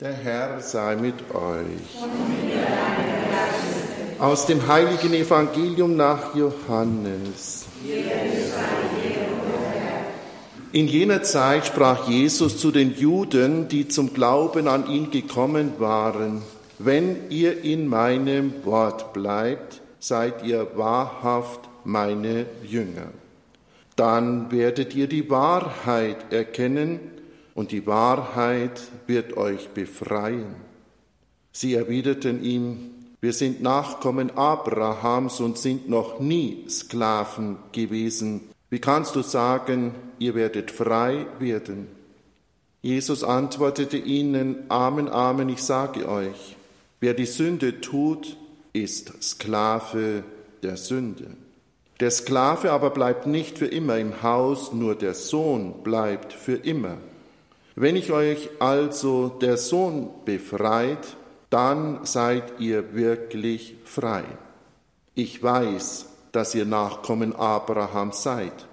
Der Herr sei mit euch. Aus dem heiligen Evangelium nach Johannes. In jener Zeit sprach Jesus zu den Juden, die zum Glauben an ihn gekommen waren, wenn ihr in meinem Wort bleibt, seid ihr wahrhaft meine Jünger. Dann werdet ihr die Wahrheit erkennen, und die Wahrheit wird euch befreien. Sie erwiderten ihm, wir sind Nachkommen Abrahams und sind noch nie Sklaven gewesen. Wie kannst du sagen, ihr werdet frei werden? Jesus antwortete ihnen, Amen, Amen, ich sage euch, wer die Sünde tut, ist Sklave der Sünde. Der Sklave aber bleibt nicht für immer im Haus, nur der Sohn bleibt für immer. Wenn ich euch also der Sohn befreit, dann seid ihr wirklich frei. Ich weiß, dass ihr Nachkommen Abrahams seid.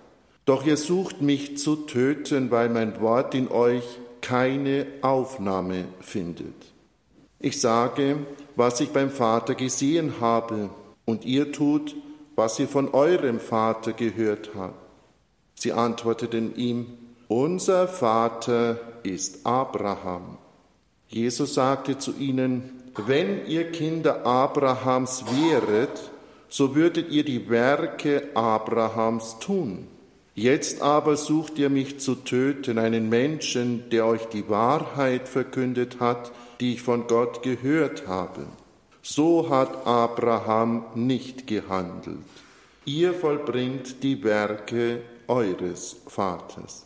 Doch ihr sucht mich zu töten, weil mein Wort in euch keine Aufnahme findet. Ich sage, was ich beim Vater gesehen habe, und ihr tut, was ihr von eurem Vater gehört habt. Sie antworteten ihm, unser Vater ist Abraham. Jesus sagte zu ihnen, wenn ihr Kinder Abrahams wäret, so würdet ihr die Werke Abrahams tun. Jetzt aber sucht ihr mich zu töten, einen Menschen, der euch die Wahrheit verkündet hat, die ich von Gott gehört habe. So hat Abraham nicht gehandelt. Ihr vollbringt die Werke eures Vaters.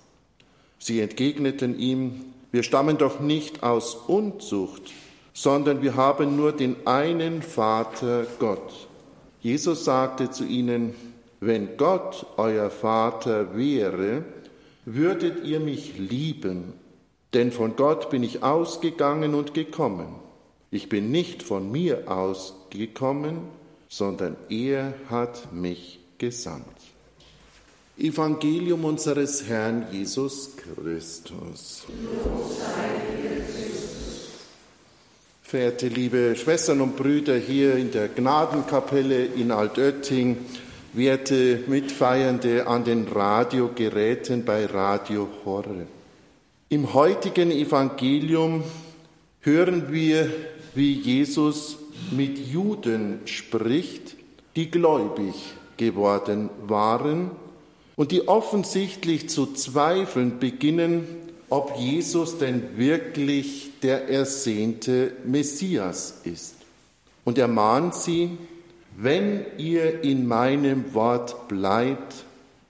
Sie entgegneten ihm, wir stammen doch nicht aus Unzucht, sondern wir haben nur den einen Vater Gott. Jesus sagte zu ihnen, wenn Gott euer Vater wäre, würdet ihr mich lieben, denn von Gott bin ich ausgegangen und gekommen. Ich bin nicht von mir ausgekommen, sondern er hat mich gesandt. Evangelium unseres Herrn Jesus Christus. Verehrte liebe Schwestern und Brüder hier in der Gnadenkapelle in Altötting, werte Mitfeiernde an den Radiogeräten bei Radio Horre. Im heutigen Evangelium hören wir, wie Jesus mit Juden spricht, die gläubig geworden waren und die offensichtlich zu zweifeln beginnen, ob Jesus denn wirklich der ersehnte Messias ist. Und er mahnt sie, wenn ihr in meinem Wort bleibt,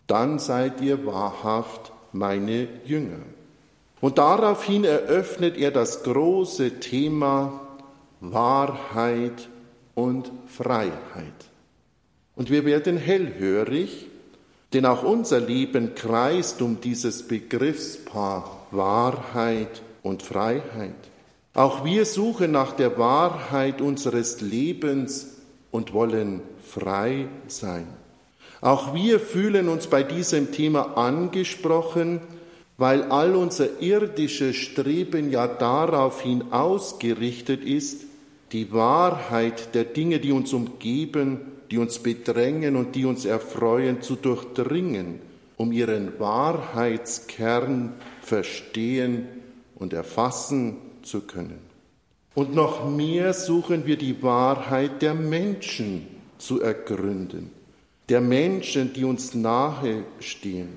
dann seid ihr wahrhaft meine Jünger. Und daraufhin eröffnet er das große Thema Wahrheit und Freiheit. Und wir werden hellhörig, denn auch unser Leben kreist um dieses Begriffspaar Wahrheit und Freiheit. Auch wir suchen nach der Wahrheit unseres Lebens und wollen frei sein. Auch wir fühlen uns bei diesem Thema angesprochen, weil all unser irdisches Streben ja daraufhin ausgerichtet ist, die Wahrheit der Dinge, die uns umgeben, die uns bedrängen und die uns erfreuen, zu durchdringen, um ihren Wahrheitskern verstehen und erfassen zu können. Und noch mehr suchen wir die Wahrheit der Menschen zu ergründen, der Menschen, die uns nahe stehen,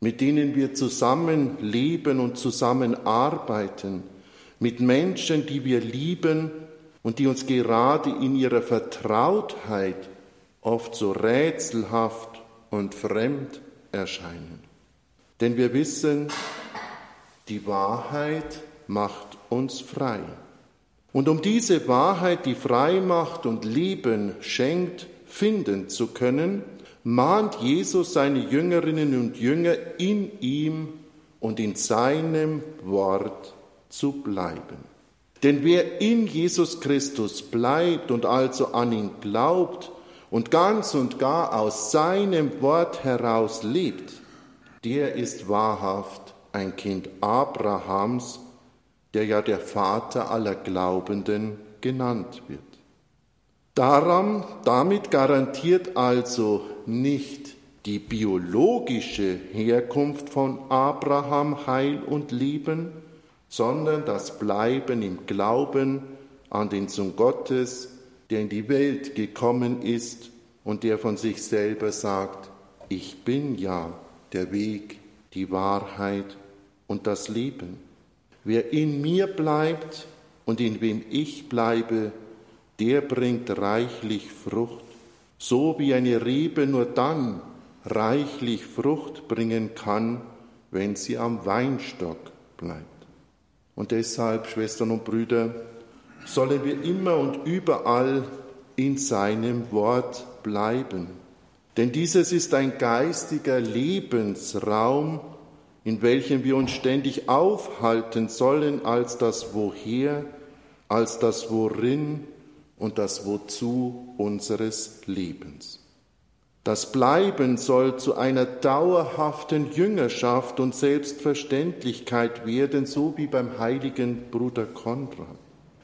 mit denen wir zusammen leben und zusammenarbeiten, mit Menschen, die wir lieben und die uns gerade in ihrer Vertrautheit oft so rätselhaft und fremd erscheinen. Denn wir wissen, die Wahrheit macht uns frei. Und um diese Wahrheit, die frei macht und Leben schenkt, finden zu können, mahnt Jesus seine Jüngerinnen und Jünger in ihm und in seinem Wort zu bleiben. Denn wer in Jesus Christus bleibt und also an ihn glaubt, und ganz und gar aus seinem Wort heraus lebt, der ist wahrhaft ein Kind Abrahams, der ja der Vater aller Glaubenden genannt wird. Daran, damit garantiert also nicht die biologische Herkunft von Abraham Heil und Leben, sondern das Bleiben im Glauben an den Sohn Gottes, der in die Welt gekommen ist und der von sich selber sagt, ich bin ja der Weg, die Wahrheit und das Leben. Wer in mir bleibt und in wem ich bleibe, der bringt reichlich Frucht, so wie eine Rebe nur dann reichlich Frucht bringen kann, wenn sie am Weinstock bleibt. Und deshalb, Schwestern und Brüder, sollen wir immer und überall in seinem Wort bleiben. Denn dieses ist ein geistiger Lebensraum, in welchem wir uns ständig aufhalten sollen als das Woher, als das Worin und das Wozu unseres Lebens. Das Bleiben soll zu einer dauerhaften Jüngerschaft und Selbstverständlichkeit werden, so wie beim heiligen Bruder Konrad,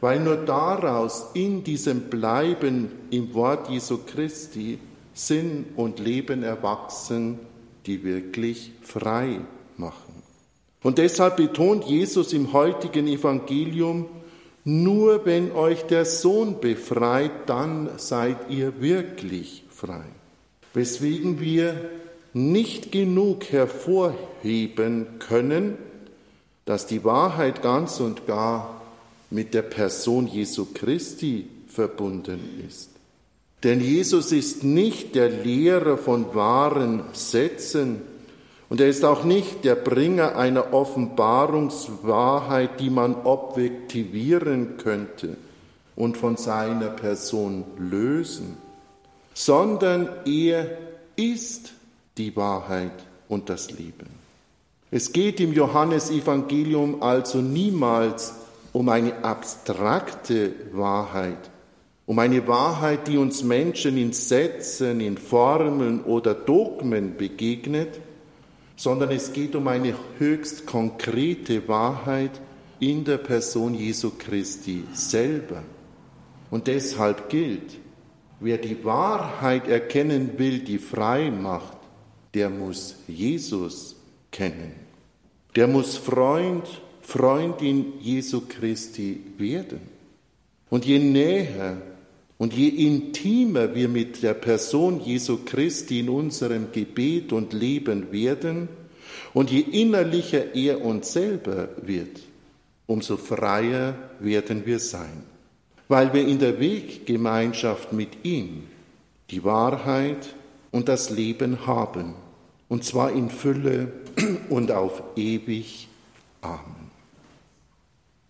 weil nur daraus in diesem Bleiben im Wort Jesu Christi Sinn und Leben erwachsen, die wirklich frei machen. Und deshalb betont Jesus im heutigen Evangelium, nur wenn euch der Sohn befreit, dann seid ihr wirklich frei. Weswegen wir nicht genug hervorheben können, dass die Wahrheit ganz und gar mit der Person Jesu Christi verbunden ist. Denn Jesus ist nicht der Lehrer von wahren Sätzen, und er ist auch nicht der Bringer einer Offenbarungswahrheit, die man objektivieren könnte und von seiner Person lösen, sondern er ist die Wahrheit und das Leben. Es geht im Johannesevangelium also niemals um eine abstrakte Wahrheit, um eine Wahrheit, die uns Menschen in Sätzen, in Formeln oder Dogmen begegnet, sondern es geht um eine höchst konkrete Wahrheit in der Person Jesu Christi selber. Und deshalb gilt, wer die Wahrheit erkennen will, die frei macht, der muss Jesus kennen. Der muss Freund, Freundin Jesu Christi werden. Und je näher und je intimer wir mit der Person Jesu Christi in unserem Gebet und Leben werden und je innerlicher er uns selber wird, umso freier werden wir sein, weil wir in der Weggemeinschaft mit ihm die Wahrheit und das Leben haben, und zwar in Fülle und auf ewig. Amen.